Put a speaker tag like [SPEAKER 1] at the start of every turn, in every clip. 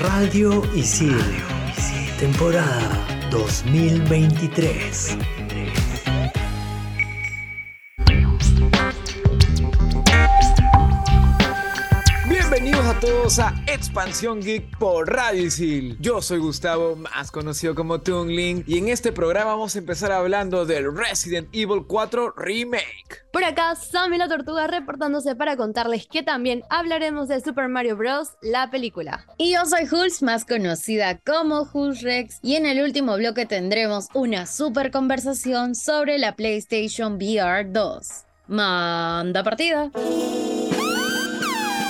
[SPEAKER 1] Radio Isil, temporada 2023.
[SPEAKER 2] Todos a Expansión Geek por Radio Isil. Yo soy Gustavo, más conocido como Toonling, y en este programa vamos a empezar hablando del Resident Evil 4 Remake.
[SPEAKER 3] Por acá, Sammy la Tortuga reportándose para contarles que también hablaremos de Super Mario Bros. la película.
[SPEAKER 4] Y yo soy Hulz, más conocida como Hulz Rex, y en el último bloque tendremos una super conversación sobre la PlayStation VR 2. Manda partida.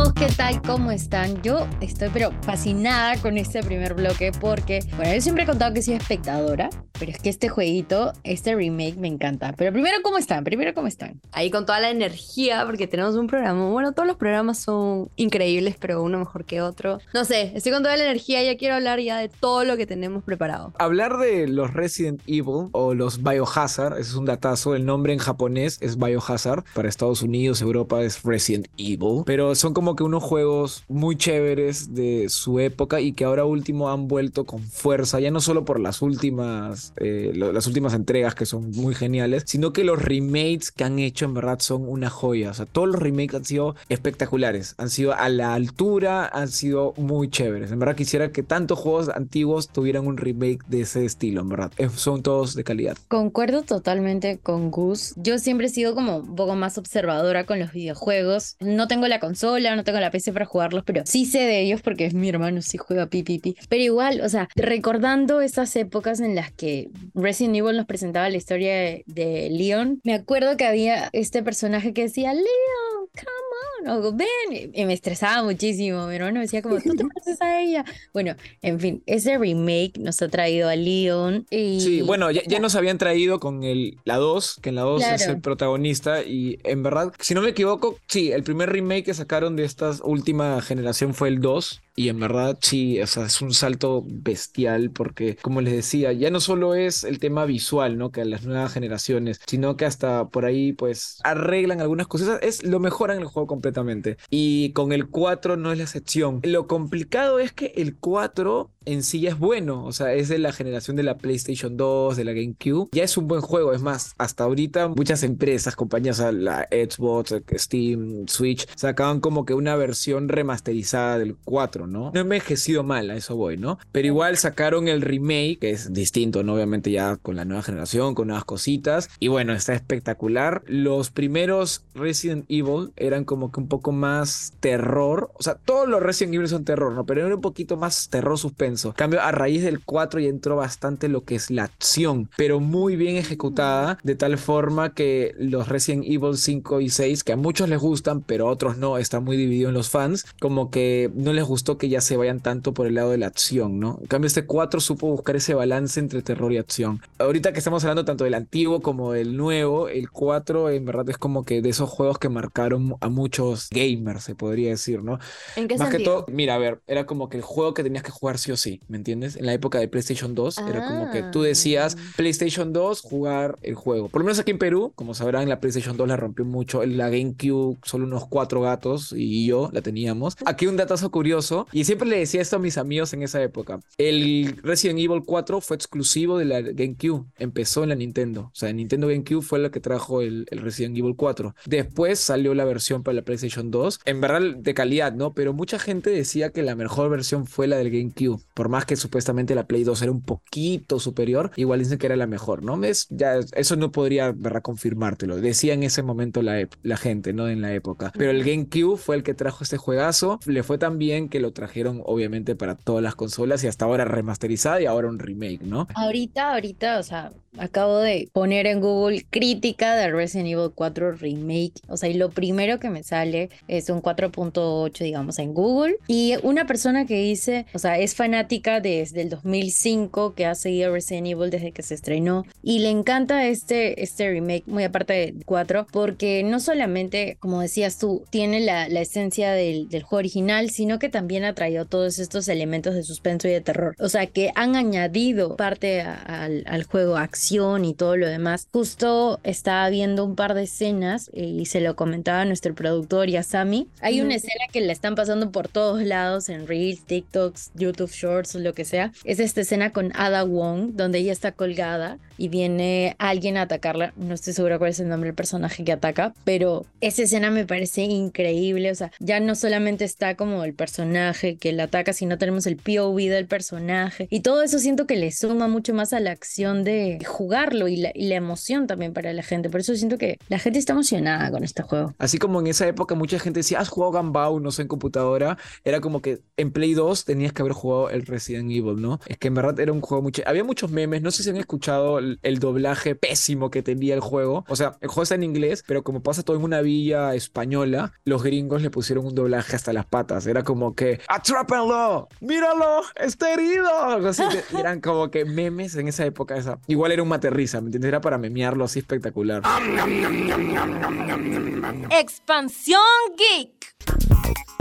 [SPEAKER 4] Chicos, ¿qué tal? ¿Cómo están? Yo estoy pero fascinada con este primer bloque porque, bueno, yo siempre he contado que soy espectadora, pero es que este jueguito, este remake me encanta. Pero primero, ¿cómo están? Primero, ¿cómo están?
[SPEAKER 3] Ahí con toda la energía, porque tenemos un programa. Bueno, todos los programas son increíbles, pero uno mejor que otro. No sé, estoy con toda la energía, ya quiero hablar ya de todo lo que tenemos preparado.
[SPEAKER 2] Hablar de los Resident Evil o los Biohazard, ese es un datazo, el nombre en japonés es Biohazard, para Estados Unidos, Europa es Resident Evil, pero son como que unos juegos muy chéveres de su época y que ahora último han vuelto con fuerza, ya no solo por las últimas, eh, lo- las últimas entregas que son muy geniales, sino que los remakes que han hecho en verdad son una joya, o sea, todos los remakes han sido espectaculares, han sido a la altura, han sido muy chéveres, en verdad quisiera que tantos juegos antiguos tuvieran un remake de ese estilo, en verdad, son todos de calidad.
[SPEAKER 4] Concuerdo totalmente con Gus. Yo siempre he sido como un poco más observadora con los videojuegos. No tengo la consola, no tengo la PC para jugarlos, pero sí sé de ellos porque mi hermano sí juega pipipi. Pero igual, o sea, recordando esas épocas en las que Resident Evil nos presentaba la historia de, de Leon, me acuerdo que había este personaje que decía, Leon, come on, o ven, y me estresaba muchísimo. Mi hermano decía como, tú te pareces a ella. Bueno, en fin, ese remake nos ha traído a Leon y...
[SPEAKER 2] Sí, bueno, ya, ya nos habían traído con el, la 2, que en la 2 es el protagonista y en verdad, si no me equivoco, sí, el primer remake que sacaron de esta última generación fue el 2 y en verdad sí, o sea, es un salto bestial porque, como les decía, ya no solo es el tema visual, ¿no? Que a las nuevas generaciones, sino que hasta por ahí pues arreglan algunas cosas, es lo mejoran el juego completamente y con el 4 no es la excepción. Lo complicado es que el 4 en sí ya es bueno, o sea, es de la generación de la PlayStation 2, de la GameCube, ya es un buen juego, es más, hasta ahorita muchas empresas, compañías, o sea, la Xbox, Steam, Switch, sacaban como que una versión remasterizada del 4, ¿no? No ha envejecido mal, a eso voy, ¿no? Pero igual sacaron el remake, que es distinto, ¿no? Obviamente ya con la nueva generación, con nuevas cositas, y bueno, está espectacular. Los primeros Resident Evil eran como que un poco más terror, o sea, todos los Resident Evil son terror, ¿no? Pero era un poquito más terror suspenso. En cambio, a raíz del 4 ya entró bastante lo que es la acción, pero muy bien ejecutada, de tal forma que los Resident Evil 5 y 6, que a muchos les gustan, pero a otros no, está muy dividido en los fans, como que no les gustó que ya se vayan tanto por el lado de la acción, ¿no? En cambio, este 4 supo buscar ese balance entre terror y acción. Ahorita que estamos hablando tanto del antiguo como del nuevo, el 4 en verdad es como que de esos juegos que marcaron a muchos gamers, se podría decir, ¿no?
[SPEAKER 3] ¿En qué
[SPEAKER 2] Más que
[SPEAKER 3] sentido?
[SPEAKER 2] todo, mira, a ver, era como que el juego que tenías que jugar sí o sí, ¿me entiendes? En la época de PlayStation 2 era como que tú decías
[SPEAKER 3] Ah.
[SPEAKER 2] PlayStation 2, jugar el juego. Por lo menos aquí en Perú, como sabrán, la PlayStation 2 la rompió mucho. La GameCube, solo unos cuatro gatos y yo la teníamos. Aquí un datazo curioso, y siempre le decía esto a mis amigos en esa época. El Resident Evil 4 fue exclusivo de la GameCube, empezó en la Nintendo. O sea, Nintendo GameCube fue la que trajo el, Resident Evil 4. Después salió la versión para la PlayStation 2, en verdad de calidad, ¿no? Pero mucha gente decía que la mejor versión fue la del GameCube, por más que supuestamente la Play 2 era un poquito superior, igual dicen que era la mejor, ¿no? Es, ya, eso no podría, ¿verdad? Confirmártelo. Decía en ese momento la, la gente, ¿no? En la época. Pero el GameCube fue el que trajo este juegazo, le fue tan bien que lo trajeron obviamente para todas las consolas y hasta ahora remasterizada y ahora un remake, ¿no?
[SPEAKER 4] Ahorita, ahorita, o sea, acabo de poner en Google crítica de Resident Evil 4 Remake. O sea, y lo primero que me sale es un 4.8, digamos, en Google. Y una persona que dice, o sea, es fanática desde el 2005, que ha seguido Resident Evil desde que se estrenó. Y le encanta este, este remake, muy aparte de 4, porque no solamente, como decías tú, tiene la, la esencia del, del juego original, sino que también ha traído todos estos elementos de suspenso y de terror. O sea, que han añadido parte a- al, al juego, acción y todo lo demás. Justo estaba viendo un par de escenas y se lo comentaba a nuestro productor y a Sammy. Hay una escena que la están pasando por todos lados en Reels, TikToks, YouTube Shorts, lo que sea. Es esta escena con Ada Wong, donde ella está colgada y viene alguien a atacarla. No estoy segura cuál es el nombre del personaje que ataca, pero esa escena me parece increíble. O sea, ya no solamente está como el personaje que la ataca, sino tenemos el POV del personaje. Y todo eso siento que le suma mucho más a la acción de jugarlo y la, y la emoción también para la gente. Por eso siento que la gente está emocionada con este juego.
[SPEAKER 2] Así como en esa época mucha gente decía, has jugado Gambao, no sé, en computadora. Era como que en Play 2 tenías que haber jugado el Resident Evil, ¿no? Es que en verdad era un juego mucho... Había muchos memes, no sé si han escuchado el, el doblaje pésimo que tenía el juego. O sea, el juego está en inglés, pero como pasa todo en una villa española, los gringos le pusieron un doblaje hasta las patas. Era como que, ¡atrápenlo! ¡Míralo! ¡Está herido! Así. Y eran como que memes en esa época. Esa. Igual era un materrisa, ¿me entiendes? Era para memearlo así espectacular.
[SPEAKER 5] Expansión Geek.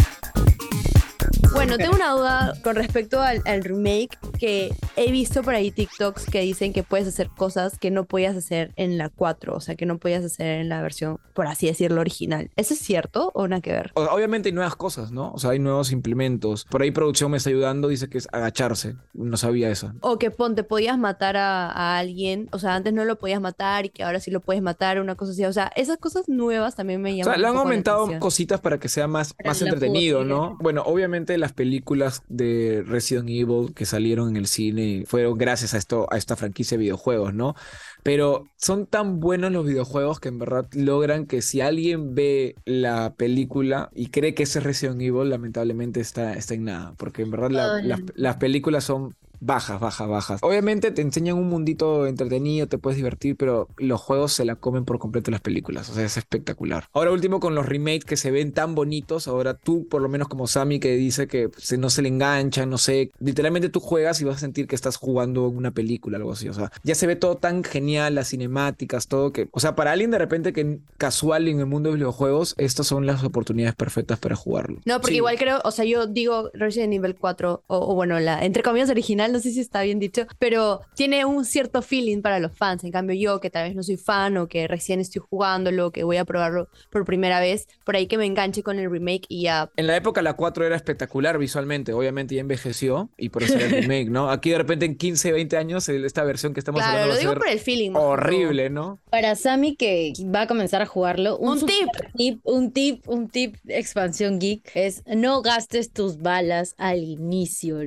[SPEAKER 3] Bueno, tengo una duda con respecto al, al remake que he visto por ahí TikToks que dicen que puedes hacer cosas que no podías hacer en la 4, o sea, que no podías hacer en la versión, por así decirlo, original. ¿Eso es cierto o nada que ver?
[SPEAKER 2] O- Obviamente hay nuevas cosas, ¿no? O sea, hay nuevos implementos. Por ahí producción me está ayudando, dice que es agacharse. No sabía eso.
[SPEAKER 3] O que ponte, podías matar a, a alguien, o sea, antes no lo podías matar y que ahora sí lo puedes matar, una cosa así. O sea, esas cosas nuevas también me
[SPEAKER 2] O
[SPEAKER 3] llaman.
[SPEAKER 2] sea, le han aumentado cositas para que sea más, más entretenido, ¿no? Bueno, obviamente las películas de Resident Evil que salieron en el cine fueron gracias a esto, a esta franquicia de videojuegos, ¿no? Pero son tan buenos los videojuegos que en verdad logran que si alguien ve la película y cree que ese es Resident Evil, lamentablemente está, está en nada. Porque en verdad la-
[SPEAKER 4] Ay.
[SPEAKER 2] las, las películas son bajas, bajas, bajas. Obviamente te enseñan un mundito entretenido, te puedes divertir, pero los juegos se la comen por completo las películas. O sea, es espectacular. Ahora último con los remakes que se ven tan bonitos. Ahora tú, por lo menos como Sammy, que dice que se, no se le engancha, no sé. Literalmente tú juegas y vas a sentir que estás jugando una película, algo así. O sea, ya se ve todo tan genial, las cinemáticas, todo que... O sea, para alguien de repente que casual en el mundo de los videojuegos, estas son las oportunidades perfectas para jugarlo.
[SPEAKER 3] No, porque
[SPEAKER 2] Sí.
[SPEAKER 3] igual creo, o sea, yo digo Resident Evil 4, o, o bueno, la entre comillas original, no sé si está bien dicho, pero tiene un cierto feeling para los fans. En cambio, yo que tal vez no soy fan o que recién estoy jugándolo, que voy a probarlo por primera vez, por ahí que me enganche con el remake y ya.
[SPEAKER 2] En la época la 4 era espectacular visualmente, obviamente ya envejeció y por eso era el remake, ¿no? Aquí de repente en 15, 20 años esta versión que estamos
[SPEAKER 3] Claro,
[SPEAKER 2] hablando
[SPEAKER 3] lo
[SPEAKER 2] va a
[SPEAKER 3] digo
[SPEAKER 2] ser
[SPEAKER 3] por el feeling.
[SPEAKER 2] horrible, ¿no?
[SPEAKER 4] Para Sammy que va a comenzar a jugarlo,
[SPEAKER 3] Un
[SPEAKER 4] super
[SPEAKER 3] tip.
[SPEAKER 4] tip, un tip, un tip expansión geek es no gastes tus balas al inicio.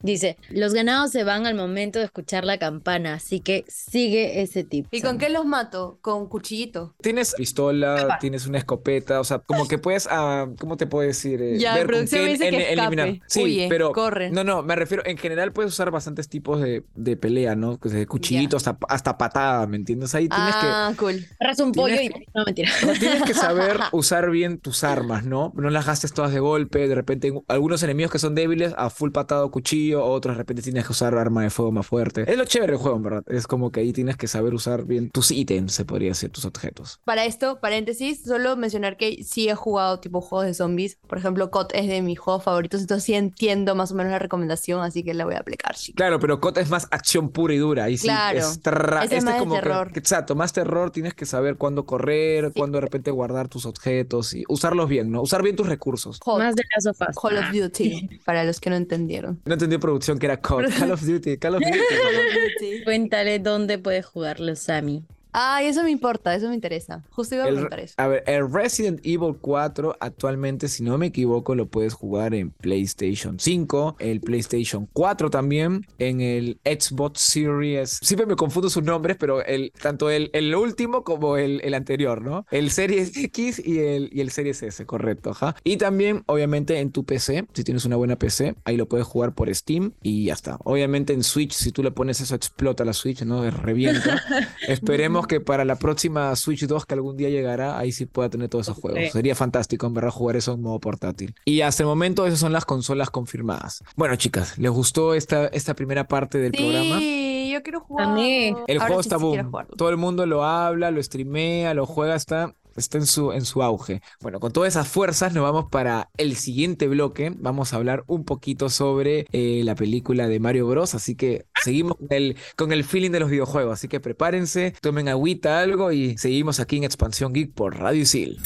[SPEAKER 4] Dice, los se van al momento de escuchar la campana, así que sigue ese tip.
[SPEAKER 3] ¿Y con qué los mato? Con cuchillito.
[SPEAKER 2] Tienes pistola, tienes una escopeta, o sea, como que puedes, ah, ¿cómo te puedo decir? Eh,
[SPEAKER 3] Ya,
[SPEAKER 2] ver con
[SPEAKER 3] producción
[SPEAKER 2] qué
[SPEAKER 3] me dice que
[SPEAKER 2] eliminar.
[SPEAKER 3] escape,
[SPEAKER 2] Sí,
[SPEAKER 3] huye,
[SPEAKER 2] pero
[SPEAKER 3] corre.
[SPEAKER 2] no, no, me refiero, en general puedes usar bastantes tipos de, de pelea, ¿no? Desde cuchillito hasta, hasta patada, ¿me entiendes? Ahí tienes que
[SPEAKER 3] Ah, cool.
[SPEAKER 4] Agarras un pollo y... No, mentira.
[SPEAKER 2] Tienes que saber usar bien tus armas, ¿no? No las gastes todas de golpe. De repente, en- algunos enemigos que son débiles, a full patado cuchillo, otros de repente tienes que usar arma de fuego más fuerte. Es lo chévere del juego, en verdad. Es como que ahí tienes que saber usar bien tus ítems, se podría decir, tus objetos.
[SPEAKER 3] Para esto, paréntesis, solo mencionar que sí he jugado tipo juegos de zombies. Por ejemplo, COD es de mis juegos favoritos, entonces sí entiendo más o menos la recomendación, así que la voy a aplicar, chicos.
[SPEAKER 2] Claro, pero COD es más acción pura y dura. Ahí sí
[SPEAKER 3] Claro.
[SPEAKER 2] es tra-
[SPEAKER 3] Ese es más
[SPEAKER 2] como que-
[SPEAKER 3] terror.
[SPEAKER 2] exacto, más terror. Tienes que saber cuándo correr,
[SPEAKER 3] Sí.
[SPEAKER 2] cuándo de repente guardar tus objetos y usarlos bien, ¿no? Usar bien tus recursos.
[SPEAKER 4] Más de las sofás.
[SPEAKER 3] Call of Duty, para los que no entendieron.
[SPEAKER 2] No entendí producción que era COD. Call of Duty, Call of Duty.
[SPEAKER 3] Call of Duty.
[SPEAKER 4] Cuéntale dónde puedes jugarlo, Sammy.
[SPEAKER 3] Ay, eso me importa, eso me interesa. Justo iba a preguntar eso.
[SPEAKER 2] a ver, el Resident Evil 4 actualmente, si no me equivoco, lo puedes jugar en PlayStation 5, el PlayStation 4 también, en el Xbox Series. Siempre me confundo sus nombres, pero el, tanto el, el último como el, el anterior, ¿no? El Series X y el, y el Series S, correcto, ajá. Y también, obviamente, en tu PC, si tienes una buena PC, ahí lo puedes jugar por Steam y ya está. Obviamente en Switch, si tú le pones eso, explota la Switch, ¿no? Revienta. Esperemos que para la próxima Switch 2 que algún día llegará, ahí sí pueda tener todos esos juegos.
[SPEAKER 4] Sí.
[SPEAKER 2] Sería fantástico, en verdad, jugar eso en modo portátil. Y hasta el momento esas son las consolas confirmadas. Bueno, chicas, ¿les gustó esta, esta primera parte del programa?
[SPEAKER 3] Sí, yo quiero jugar.
[SPEAKER 4] A mí.
[SPEAKER 2] El
[SPEAKER 3] Ahora
[SPEAKER 2] juego
[SPEAKER 3] sí,
[SPEAKER 2] está
[SPEAKER 3] sí
[SPEAKER 2] boom. Todo el mundo lo habla, lo streamea, lo juega, está, está en, su, en su auge. Bueno, con todas esas fuerzas nos vamos para el siguiente bloque. Vamos a hablar un poquito sobre eh, la película de Mario Bros. Así que seguimos con el, con el feeling de los videojuegos. Así que prepárense, tomen agüita, algo y seguimos aquí en Expansión Geek por Radio Isil.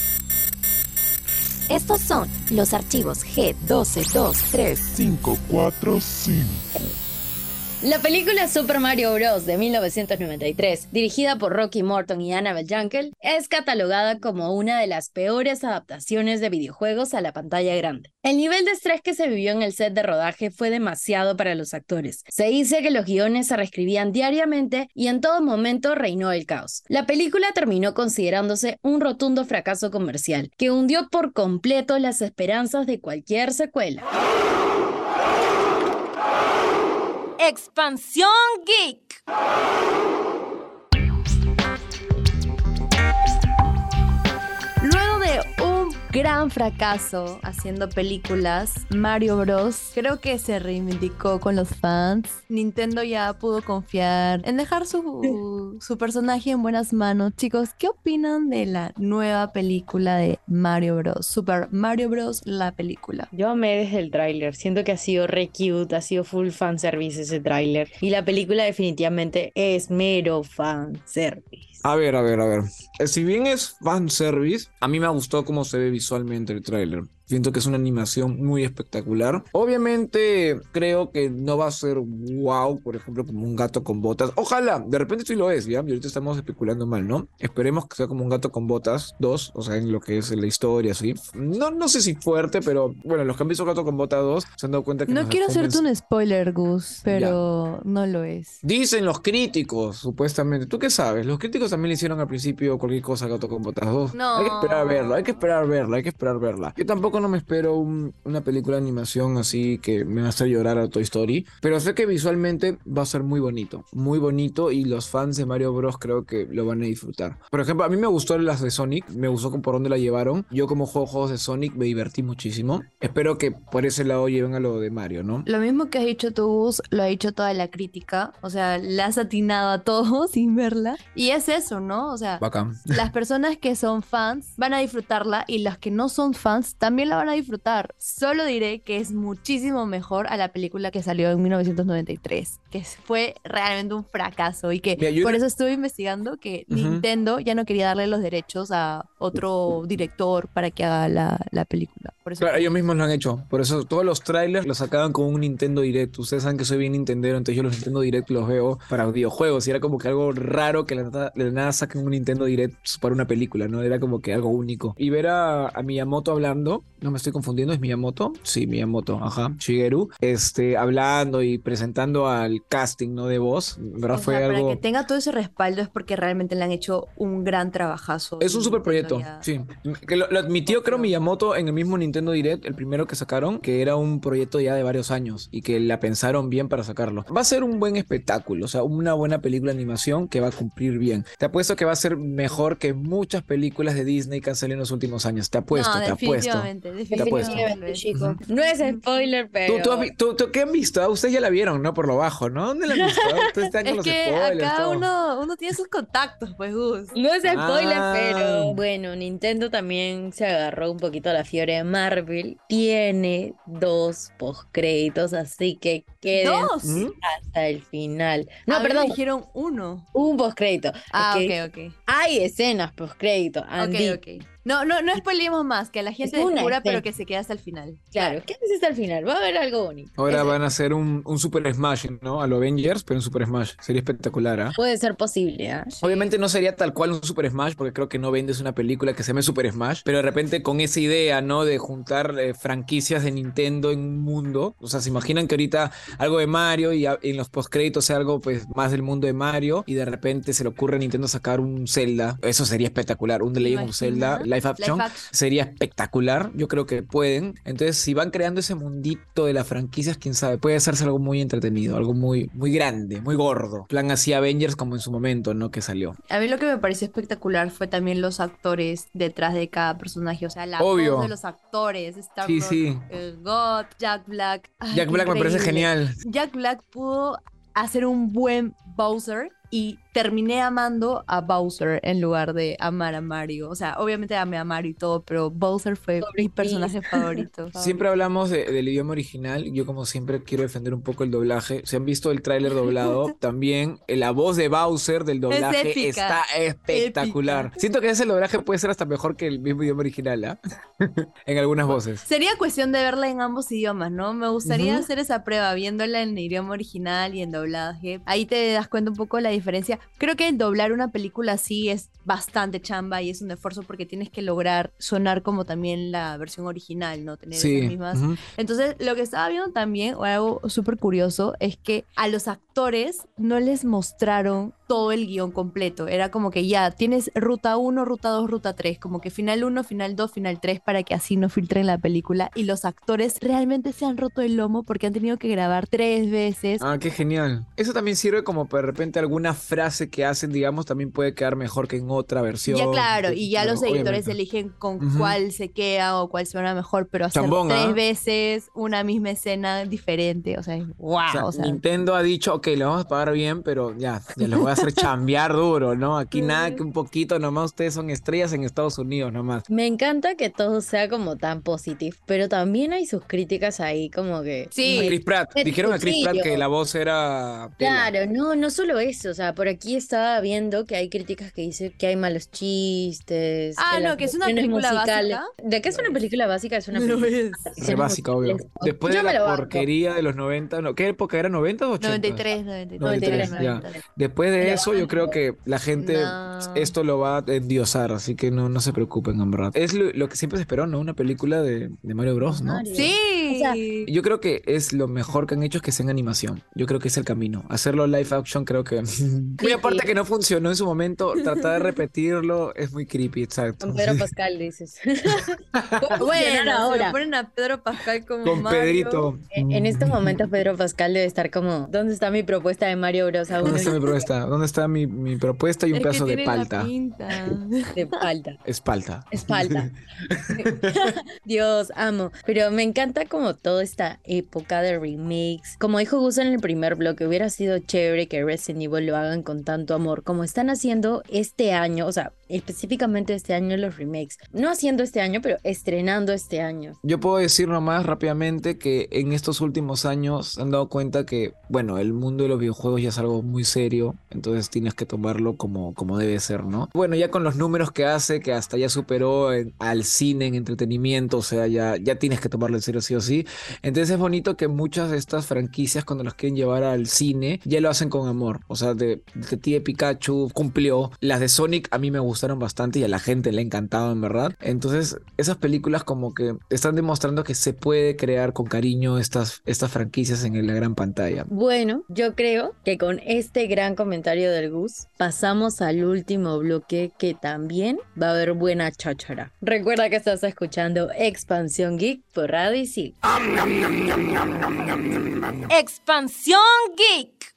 [SPEAKER 5] Estos son los archivos G12235.
[SPEAKER 6] 5, 4, 5.
[SPEAKER 4] La película Super Mario Bros. de 1993, dirigida por Rocky Morton y Annabelle Jankel, es catalogada como una de las peores adaptaciones de videojuegos a la pantalla grande. El nivel de estrés que se vivió en el set de rodaje fue demasiado para los actores. Se dice que los guiones se reescribían diariamente y en todo momento reinó el caos. La película terminó considerándose un rotundo fracaso comercial, que hundió por completo las esperanzas de cualquier secuela.
[SPEAKER 5] Expansión Geek.
[SPEAKER 3] Gran fracaso haciendo películas, Mario Bros. creo que se reivindicó con los fans. Nintendo ya pudo confiar en dejar su, su personaje en buenas manos. Chicos, ¿qué opinan de la nueva película de Mario Bros? Super Mario Bros. la película.
[SPEAKER 4] Yo amé desde el tráiler, siento que ha sido re cute, ha sido full fanservice ese tráiler. Y la película definitivamente es mero fanservice.
[SPEAKER 2] A ver, a ver, a ver. Eh, Si bien es fanservice, a mí me gustó cómo se ve visualmente el tráiler. Siento que es una animación muy espectacular. Obviamente creo que no va a ser wow, por ejemplo, como un gato con botas. Ojalá, de repente sí lo es, ¿ya? Y ahorita estamos especulando mal, ¿no? Esperemos que sea como un gato con botas, dos, o sea, en lo que es la historia, sí. No, no sé si fuerte, pero bueno, los que han visto Gato con Botas 2 se han dado cuenta que
[SPEAKER 3] No quiero hacerte un spoiler, Gus, pero no lo es.
[SPEAKER 2] Dicen los críticos, supuestamente. ¿Tú qué sabes? Los críticos también le hicieron al principio cualquier cosa a Gato con Botas 2.
[SPEAKER 3] No.
[SPEAKER 2] Hay que esperar a verlo, hay que esperar a verla, hay que esperar a verla. Yo tampoco no me espero un- una película de animación así que me va a hacer llorar a Toy Story, pero sé que visualmente va a ser muy bonito, muy bonito y los fans de Mario Bros creo que lo van a disfrutar. Por ejemplo, a mí me gustó las de Sonic, me gustó por dónde la llevaron. Yo como juego juegos de Sonic me divertí muchísimo. Espero que por ese lado lleven a lo de Mario, ¿no?
[SPEAKER 3] Lo mismo que has dicho tú, Gus, lo ha dicho toda la crítica. O sea, le has atinado a todo sin verla. Y es eso, ¿no? O sea,
[SPEAKER 2] Bacán.
[SPEAKER 3] las personas que son fans van a disfrutarla y las que no son fans también la van a disfrutar. Solo diré que es muchísimo mejor a la película que salió en 1993, que fue realmente un fracaso y que
[SPEAKER 2] Mira,
[SPEAKER 3] por
[SPEAKER 2] no-
[SPEAKER 3] eso estuve investigando que. Nintendo ya no quería darle los derechos a otro director para que haga la, la película. Por eso
[SPEAKER 2] Claro, ellos mismos lo han hecho. Por eso todos los trailers los sacaban con un Nintendo Direct. Ustedes saben que soy bien Nintendero, entonces yo los Nintendo Direct los veo para videojuegos. Y era como que algo raro que de la nada, de la nada saquen un Nintendo Direct para una película, ¿no? Era como que algo único. Y ver a, a Miyamoto hablando, no me estoy confundiendo, ¿es Miyamoto? Sí, Miyamoto, ajá. Shigeru, este, hablando y presentando al casting, ¿no? De voz. ¿Verdad?
[SPEAKER 3] O
[SPEAKER 2] Fue
[SPEAKER 3] sea,
[SPEAKER 2] algo.
[SPEAKER 3] Para que tenga todo ese respaldo es porque realmente le han hecho un gran trabajazo.
[SPEAKER 2] Es un super proyecto,
[SPEAKER 3] ya-
[SPEAKER 2] sí. Que lo, lo admitió, creo, Miyamoto en el mismo Nintendo Direct, el primero que sacaron, que era un proyecto ya de varios años y que la pensaron bien para sacarlo. Va a ser un buen espectáculo, o sea, una buena película de animación que va a cumplir bien. Te apuesto que va a ser mejor que muchas películas de Disney que han salido en los últimos años. Te apuesto,
[SPEAKER 3] no,
[SPEAKER 2] te apuesto.
[SPEAKER 3] definitivamente,
[SPEAKER 2] apuesto.
[SPEAKER 3] definitivamente.
[SPEAKER 4] No es spoiler, pero.
[SPEAKER 2] ¿Tú, tú has vi- tú- tú- ¿Qué han visto? Ah, Ustedes ya la vieron, ¿no? Por lo bajo, ¿no? ¿Dónde la han visto? Ah, Ustedes están con
[SPEAKER 3] Es
[SPEAKER 2] los
[SPEAKER 3] que
[SPEAKER 2] spoilers,
[SPEAKER 3] acá
[SPEAKER 2] todo.
[SPEAKER 3] uno, uno tiene sus contactos, pues, Gus.
[SPEAKER 4] No es spoiler,
[SPEAKER 2] Ah.
[SPEAKER 4] pero bueno, Nintendo también se agarró un poquito a la fiebre de Marvel. Tiene dos postcréditos, así que
[SPEAKER 3] ¿Dos?
[SPEAKER 2] ¿Mm?
[SPEAKER 4] hasta el final. No,
[SPEAKER 3] A mí me
[SPEAKER 4] perdón,
[SPEAKER 3] dijeron uno.
[SPEAKER 4] un postcrédito.
[SPEAKER 3] Ah, ok, ok.
[SPEAKER 4] Hay escenas postcrédito.
[SPEAKER 3] Ok,
[SPEAKER 4] Andy.
[SPEAKER 3] ok. No, no, no spoilemos más, que la gente
[SPEAKER 4] una
[SPEAKER 3] descubra, pero que se quede hasta el final.
[SPEAKER 4] Claro, ¿qué haces hasta el final? Va a haber algo bonito.
[SPEAKER 2] Ahora van a hacer un, un Super Smash, ¿no? A lo Avengers, pero un Super Smash. Sería espectacular, ¿ah?
[SPEAKER 4] Puede ser posible, ¿ah?
[SPEAKER 2] Obviamente no sería tal cual un Super Smash, porque creo que no vendes una película que se llame Super Smash, pero de repente con esa idea, ¿no? De juntar eh, franquicias de Nintendo en un mundo. O sea, se imaginan que ahorita algo de Mario y a- en los postcréditos sea algo pues más del mundo de Mario y de repente se le ocurre a Nintendo sacar un Zelda. Eso sería espectacular. Un The Legend of Zelda live action. Sería espectacular, yo creo que pueden. Entonces, si van creando ese mundito de las franquicias, quién sabe, puede hacerse algo muy entretenido, algo muy, muy grande, muy gordo. Plan así Avengers como en su momento, ¿no? Que salió.
[SPEAKER 3] A mí lo que me pareció espectacular fue también los actores detrás de cada personaje, o sea, la
[SPEAKER 2] Obvio.
[SPEAKER 3] voz de los actores, Star
[SPEAKER 2] Sí, sí.
[SPEAKER 3] God, Jack Black. Ay,
[SPEAKER 2] Jack Black me parece genial.
[SPEAKER 3] Jack Black pudo hacer un buen Bowser y terminé amando a Bowser en lugar de amar a Mario. O sea, obviamente amé a Mario y todo, pero Bowser fue mi personaje favorito.
[SPEAKER 2] Siempre hablamos de- del idioma original. Yo, como siempre, quiero defender un poco el doblaje. Si han visto el tráiler doblado, también eh, la voz de Bowser del doblaje
[SPEAKER 3] épica,
[SPEAKER 2] está espectacular.
[SPEAKER 3] épica.
[SPEAKER 2] Siento que ese doblaje puede ser hasta mejor que el mismo idioma original, ¿ah? en algunas voces.
[SPEAKER 3] Sería cuestión de verla en ambos idiomas, ¿no? Me gustaría hacer esa prueba viéndola en idioma original y en doblaje. Ahí te das cuenta un poco la diferencia. Creo que el doblar una película así es bastante chamba y es un esfuerzo porque tienes que lograr sonar como también la versión original, ¿no? Tener
[SPEAKER 2] Sí.
[SPEAKER 3] esas mismas entonces, lo que estaba viendo también, o algo súper curioso, es que a los actores no les mostraron todo el guion completo. Era como que ya tienes ruta 1, ruta 2, ruta 3, como que final 1, final 2, final 3, para que así no filtren la película. Y los actores realmente se han roto el lomo porque han tenido que grabar tres veces.
[SPEAKER 2] Ah, qué genial. Eso también sirve como de repente alguna frase que hacen, digamos, también puede quedar mejor que en otra versión.
[SPEAKER 3] Ya claro, y ya los editores
[SPEAKER 2] obviamente.
[SPEAKER 3] eligen con cuál se queda o cuál suena mejor, pero hacer
[SPEAKER 2] Chambón,
[SPEAKER 3] tres
[SPEAKER 2] ¿ah?
[SPEAKER 3] veces una misma escena diferente, o sea, wow,
[SPEAKER 2] O sea,
[SPEAKER 3] o sea,
[SPEAKER 2] Nintendo ha dicho, ok, le vamos a pagar bien, pero ya, ya les voy a hacer chambear duro, ¿no? Aquí nada que un poquito, nomás ustedes son estrellas en Estados Unidos, nomás.
[SPEAKER 4] Me encanta que todo sea como tan positivo, pero también hay sus críticas ahí como que...
[SPEAKER 3] Sí.
[SPEAKER 2] A Chris Pratt,
[SPEAKER 4] Qué
[SPEAKER 2] dijeron a Chris Pratt que la voz era...
[SPEAKER 4] Claro, no, no solo eso, o sea, por aquí estaba viendo que hay críticas que dicen que hay malos chistes.
[SPEAKER 3] Ah, no, que es una película
[SPEAKER 4] musicales-
[SPEAKER 3] básica.
[SPEAKER 4] De que es una película básica, es una película.
[SPEAKER 3] es.
[SPEAKER 2] Re
[SPEAKER 4] versiones
[SPEAKER 2] básica, obvio. Después
[SPEAKER 4] Yo
[SPEAKER 2] de la porquería de los 90, no, ¿qué época era? ¿90 o 80?
[SPEAKER 3] 93, 93.
[SPEAKER 2] 93,
[SPEAKER 3] 93,
[SPEAKER 2] ya.
[SPEAKER 3] 93.
[SPEAKER 2] Después de eso, yo creo que la gente
[SPEAKER 3] No.
[SPEAKER 2] esto lo va a endiosar, así que no, no se preocupen, en verdad. Es lo, lo que siempre se esperó, ¿no? Una película de, de Mario Bros, ¿no?
[SPEAKER 4] Mario.
[SPEAKER 3] Sí.
[SPEAKER 4] O sea,
[SPEAKER 2] Yo creo que es lo mejor que han hecho es que sea en animación. Yo creo que es el camino. Hacerlo live action creo que... Muy aparte que no funcionó en su momento, tratar de repetirlo es muy creepy, exacto.
[SPEAKER 4] Con Pedro Pascal dices.
[SPEAKER 3] bueno, ahora.
[SPEAKER 4] ahora.
[SPEAKER 3] ponen a Pedro Pascal como
[SPEAKER 2] Con
[SPEAKER 3] Mario.
[SPEAKER 2] Pedrito.
[SPEAKER 4] En en estos momentos Pedro Pascal debe estar como, ¿dónde está mi propuesta de Mario Bros.
[SPEAKER 2] ¿Dónde está mi propuesta? ¿Dónde está mi, mi propuesta y un
[SPEAKER 3] Es
[SPEAKER 2] pedazo de palta?
[SPEAKER 4] de falta?
[SPEAKER 2] Es palta.
[SPEAKER 4] Espalda. Dios, amo. Pero me encanta como toda esta época de remakes. Como dijo Gus en el primer bloque, hubiera sido chévere que Resident Evil lo hagan con tanto amor como están haciendo este año, o sea, específicamente este año los remakes. No haciendo este año, pero estrenando este año.
[SPEAKER 2] Yo puedo decir nomás rápidamente que en estos últimos años han dado cuenta que, bueno, el mundo de los videojuegos ya es algo muy serio, entonces tienes que tomarlo como, como debe ser, ¿no? Bueno, ya con los números que hace, que hasta ya superó en- al cine en entretenimiento, o sea, ya, ya tienes que tomarlo en serio sí o sí. Entonces es bonito que muchas de estas franquicias cuando las quieren llevar al cine ya lo hacen con amor, o sea, de Detective Pikachu cumplió, las de Sonic a mí me gustaron bastante y a la gente le ha encantado en verdad. Entonces esas películas como que están demostrando que se puede crear con cariño estas, estas franquicias en la gran pantalla.
[SPEAKER 4] Bueno, yo creo que con este gran comentario del Gus pasamos al último bloque que también va a haber buena cháchara. Recuerda que estás escuchando Expansión Geek por Radio Isil.
[SPEAKER 5] Expansión Geek.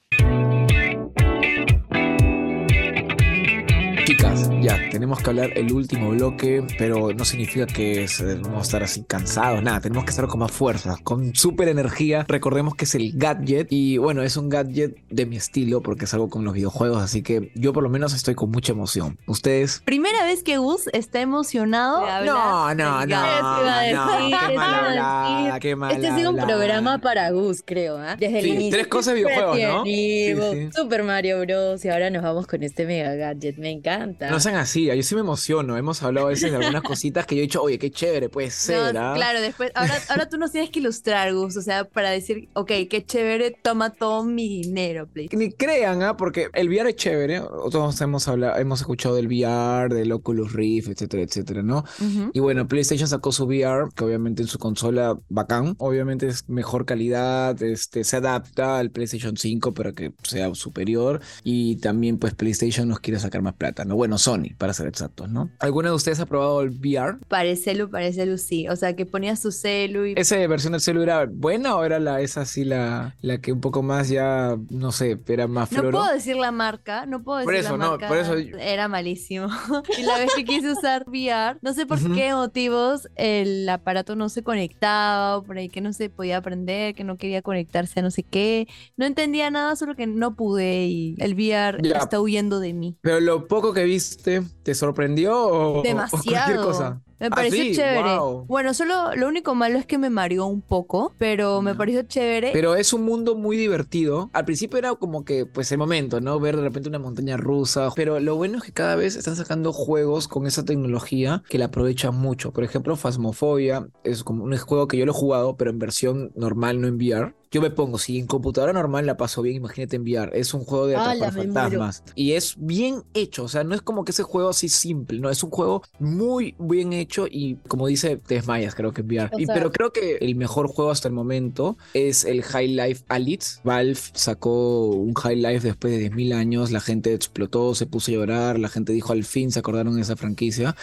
[SPEAKER 2] Ya, tenemos que hablar el último bloque, pero no significa que eh, vamos a estar así cansados, nada, tenemos que estar con más fuerza, con súper energía. Recordemos que es el gadget y bueno, es un gadget de mi estilo porque es algo con los videojuegos, así que yo por lo menos estoy con mucha emoción. ¿Ustedes?
[SPEAKER 3] Primera vez que Gus está emocionado.
[SPEAKER 2] No, no, no,
[SPEAKER 3] gadget.
[SPEAKER 4] Eso iba a
[SPEAKER 2] no,
[SPEAKER 4] decir,
[SPEAKER 2] qué
[SPEAKER 4] eso
[SPEAKER 2] mal
[SPEAKER 4] iba a
[SPEAKER 2] hablado. hablada, qué mal
[SPEAKER 4] Este ha sido un programa para Gus, creo, ¿ah? Desde el
[SPEAKER 2] Sí,
[SPEAKER 4] inicio.
[SPEAKER 2] tres cosas de videojuegos, ¿no? Sí, sí.
[SPEAKER 4] Super Mario Bros. Y ahora nos vamos con este mega gadget. Me encanta.
[SPEAKER 2] No sean así, yo sí me emociono. Hemos hablado a veces de algunas cositas que yo he dicho, oye, qué chévere, puede ser,
[SPEAKER 3] No,
[SPEAKER 2] ¿ah?
[SPEAKER 3] Claro, después, ahora, ahora tú nos tienes que ilustrar, Gus, o sea, para decir, ok, qué chévere, toma todo mi dinero, please.
[SPEAKER 2] Ni crean, ¿ah? Porque el VR es chévere. Todos hemos hablado, hemos escuchado del VR, del Oculus Rift, etcétera, etcétera, ¿no? Y bueno, PlayStation sacó su VR, que obviamente en su consola bacán. Obviamente es mejor calidad, este, se adapta al PlayStation 5 para que sea superior. Y también, pues, PlayStation nos quiere sacar más plata, ¿no? Bueno, Sony, para ser exactos, ¿no? ¿Alguno de ustedes ha probado el VR?
[SPEAKER 3] Para celu, para celu, sí. O sea, que ponías tu celu y...
[SPEAKER 2] ¿Esa versión del celular era buena o era la, esa sí la, la que un poco más ya, no sé, era más
[SPEAKER 3] No
[SPEAKER 2] floro?
[SPEAKER 3] puedo decir la marca, no puedo decir
[SPEAKER 2] Por eso,
[SPEAKER 3] la
[SPEAKER 2] no,
[SPEAKER 3] marca.
[SPEAKER 2] por eso-
[SPEAKER 3] Era malísimo. y la vez que quise usar VR, no sé por qué motivos el aparato no se conectaba, o por ahí que no se podía aprender, que no quería conectarse a no sé qué. No entendía nada, solo que no pude y el VR
[SPEAKER 2] Ya.
[SPEAKER 3] está huyendo de mí.
[SPEAKER 2] Pero lo poco que viste, ¿te sorprendió o, o cualquier
[SPEAKER 3] Demasiado.
[SPEAKER 2] cosa?
[SPEAKER 3] Me
[SPEAKER 2] ¿Ah,
[SPEAKER 3] pareció
[SPEAKER 2] sí?
[SPEAKER 3] chévere.
[SPEAKER 2] Wow.
[SPEAKER 3] Bueno, solo lo único malo es que me mareó un poco, pero me pareció chévere.
[SPEAKER 2] Pero es un mundo muy divertido. Al principio era como que, pues, el momento, ¿no? Ver de repente una montaña rusa. Pero lo bueno es que cada vez están sacando juegos con esa tecnología que la aprovechan mucho. Por ejemplo, Phasmophobia es como un juego que yo lo he jugado, pero en versión normal, no en VR. Yo me pongo, si en computadora normal la paso bien, imagínate en VR. Es un juego de
[SPEAKER 4] ¡Hala,
[SPEAKER 2] atrapar fantasmas. Y es bien hecho. O sea, no es como que ese juego así simple, ¿no? Es un juego muy bien hecho y, como dice, te desmayas, creo que en VR.
[SPEAKER 4] O
[SPEAKER 2] Y-
[SPEAKER 4] sea-
[SPEAKER 2] pero creo que el mejor juego hasta el momento es el High Life Alyx. Valve sacó un High Life después de 10.000 años. La gente explotó, se puso a llorar. La gente dijo al fin se acordaron de esa franquicia.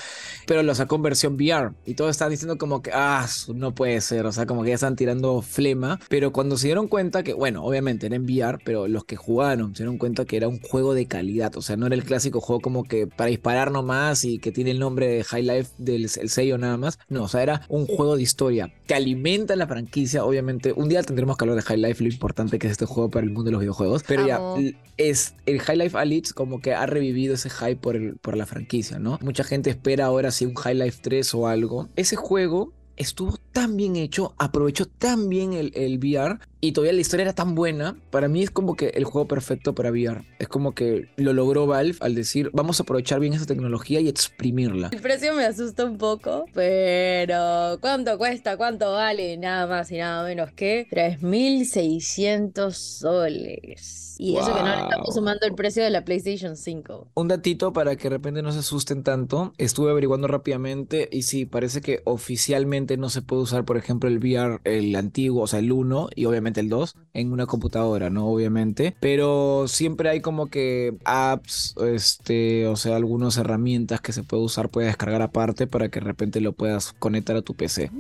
[SPEAKER 2] Pero lo sacó en versión VR. Y todos están diciendo como que, ah, no puede ser. O sea, como que ya están tirando flema. Pero cuando se dieron cuenta que, bueno, obviamente era en VR, pero los que jugaron se dieron cuenta que era un juego de calidad. O sea, no era el clásico juego como que para disparar nomás y que tiene el nombre de High Life del el sello nada más. No, o sea, era un juego de historia que alimenta la franquicia. Obviamente, un día tendremos que hablar de High Life, lo importante que es este juego para el mundo de los videojuegos. Pero ya,
[SPEAKER 3] Amo.
[SPEAKER 2] es el High Life Alyx como que ha revivido ese hype por, el, por la franquicia, ¿no? Mucha gente espera ahora si un High Life 3 o algo. Ese juego estuvo tan bien hecho, aprovechó tan bien el, el VR y todavía la historia era tan buena. Para mí es como que el juego perfecto para VR. Es como que lo logró Valve al decir, vamos a aprovechar bien esa tecnología y exprimirla.
[SPEAKER 4] El precio me asusta un poco, pero ¿cuánto cuesta? ¿Cuánto vale? Nada más y nada menos que 3.600 soles. Y eso que no le estamos sumando el precio de la PlayStation 5.
[SPEAKER 2] Un datito para que de repente no se asusten tanto. Estuve averiguando rápidamente y sí, parece que oficialmente no se puede usar, por ejemplo, el VR, el antiguo, o sea, el 1 y obviamente el 2 en una computadora, ¿no? Obviamente. Pero siempre hay como que apps, este, o sea, algunas herramientas que se puede usar, puedes descargar aparte para que de repente lo puedas conectar a tu PC.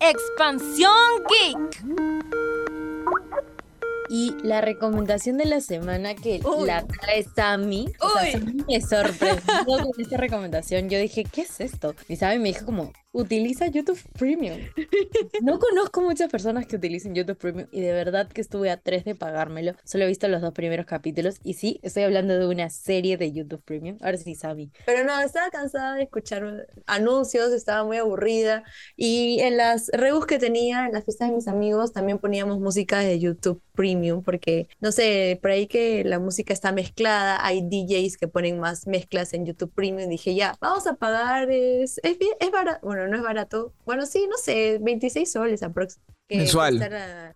[SPEAKER 5] Expansión Geek.
[SPEAKER 4] Y la recomendación de la semana que
[SPEAKER 3] Uy.
[SPEAKER 4] la trae Sammy, o sea,
[SPEAKER 3] Uy.
[SPEAKER 4] Sammy me sorprendió con esta recomendación. Yo dije, ¿qué es esto? Y Sammy me dijo como, utiliza YouTube Premium. No conozco muchas personas que utilicen YouTube Premium y de verdad que estuve a tres de pagármelo. Solo he visto los dos primeros capítulos y sí, estoy hablando de una serie de YouTube Premium. Ahora sí, Sammy.
[SPEAKER 3] Pero no, estaba cansada de escuchar anuncios, estaba muy aburrida. Y en las rebus que tenía, en las fiestas de mis amigos, también poníamos música de YouTube Premium, porque no sé, por ahí que la música está mezclada, hay DJs que ponen más mezclas en YouTube Premium. Dije, ya, vamos a pagar, es, es, bien- es barato, bueno, no es barato, bueno, sí, no sé, 26 soles aprox. que
[SPEAKER 2] Mensual.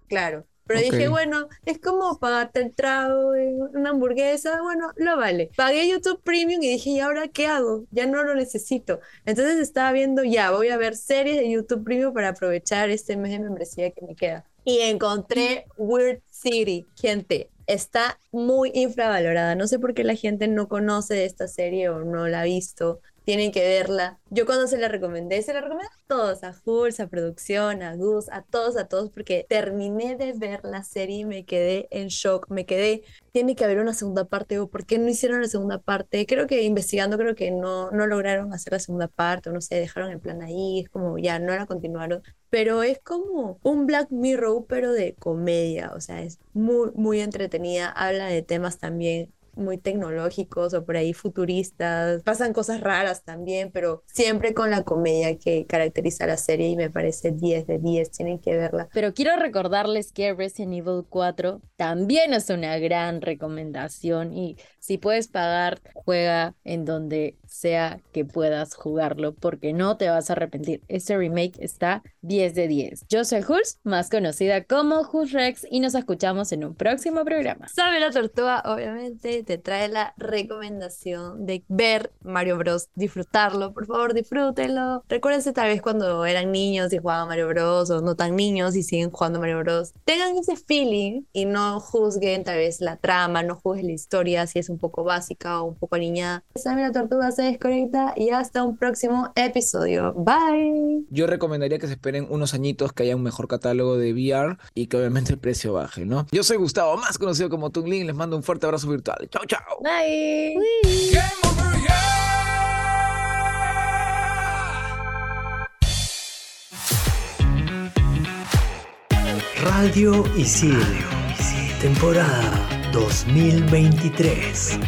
[SPEAKER 3] claro. Pero
[SPEAKER 2] Ok.
[SPEAKER 3] dije, bueno, es como pagarte el trago de una hamburguesa, bueno, lo vale. Pagué YouTube Premium y dije, ¿y ahora qué hago? Ya no lo necesito. Entonces estaba viendo, ya, voy a ver series de YouTube Premium para aprovechar este mes de membresía que me queda. Y encontré Weird City, gente. Está muy infravalorada. No sé por qué la gente no conoce de esta serie o no la ha visto. Tienen que verla. Yo cuando se la recomendé, se la recomendé a todos, a Jules, a producción, a Gus, a todos, a todos, porque terminé de ver la serie y me quedé en shock. Me quedé, tiene que haber una segunda parte o por qué no hicieron la segunda parte. Creo que investigando, creo que no, no lograron hacer la segunda parte o no sé, dejaron el plan ahí, es como ya no la continuaron. Pero es como un Black Mirror, pero de comedia, o sea, es muy, muy entretenida. Habla de temas también muy tecnológicos o por ahí futuristas. Pasan cosas raras también, pero siempre con la comedia que caracteriza la serie y me parece 10 de 10. Tienen que verla.
[SPEAKER 4] Pero quiero recordarles que Resident Evil 4 también es una gran recomendación y si puedes pagar, juega en donde sea que puedas jugarlo porque no te vas a arrepentir. Este remake está 10 de 10. Yo soy Hulz, más conocida como Hulz Rex y nos escuchamos en un próximo programa.
[SPEAKER 3] Sabe la Tortuga, obviamente, te trae la recomendación de ver Mario Bros, disfrutarlo. Por favor, disfrútenlo. Recuérdense tal vez cuando eran niños y jugaban Mario Bros o no tan niños y siguen jugando Mario Bros. Tengan ese feeling y no juzguen tal vez la trama, no juzguen la historia si es un poco básica o un poco niña. Sabe la Tortuga se desconecta y hasta un próximo episodio. Bye.
[SPEAKER 2] Yo recomendaría que se esperen unos añitos que haya un mejor catálogo de VR y que obviamente el precio baje, ¿no? Yo soy Gustavo, más conocido como Tunglin. Les mando un fuerte abrazo virtual. Chao, chao.
[SPEAKER 4] Bye.
[SPEAKER 1] Radio Isil. Temporada 2023.